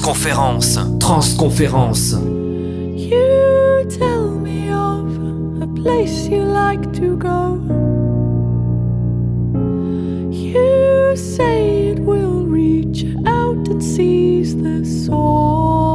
Transconférence. Transconférence. You tell me of a place you like to go. You say it will reach out and seize the sorrow.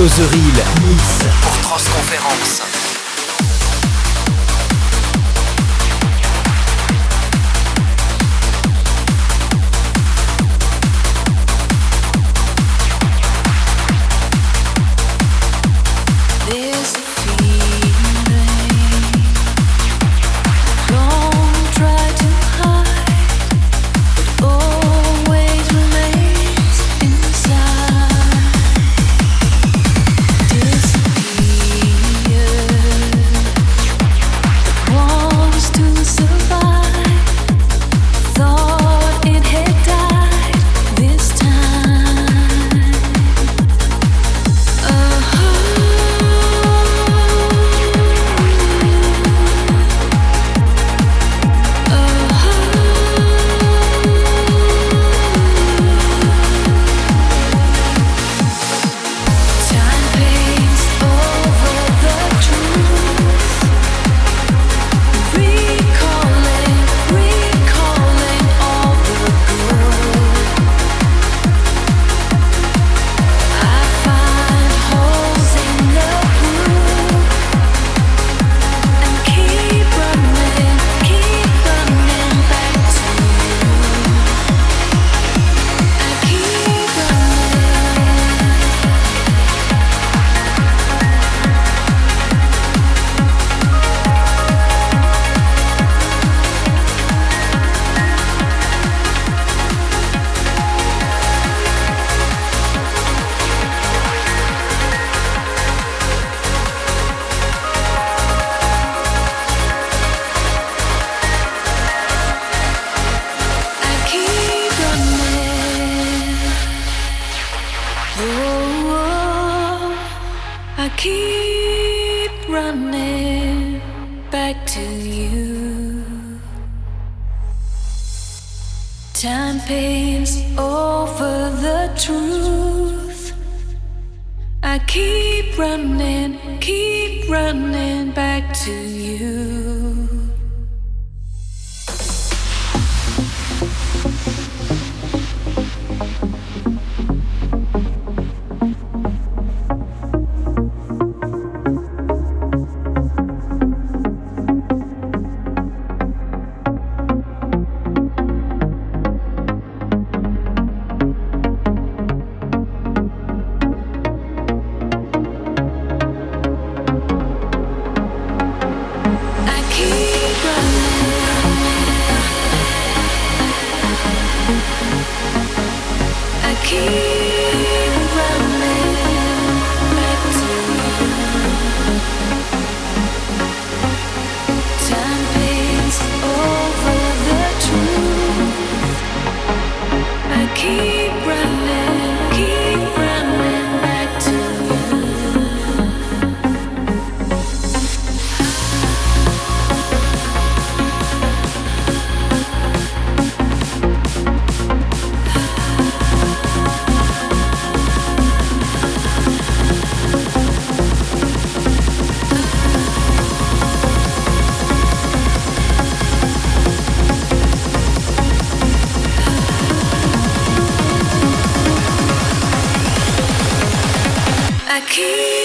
Closeril, Nice, pour Transconférence. running, keep running back to you. keep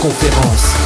conférence.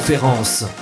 Transconférence. Transconférence.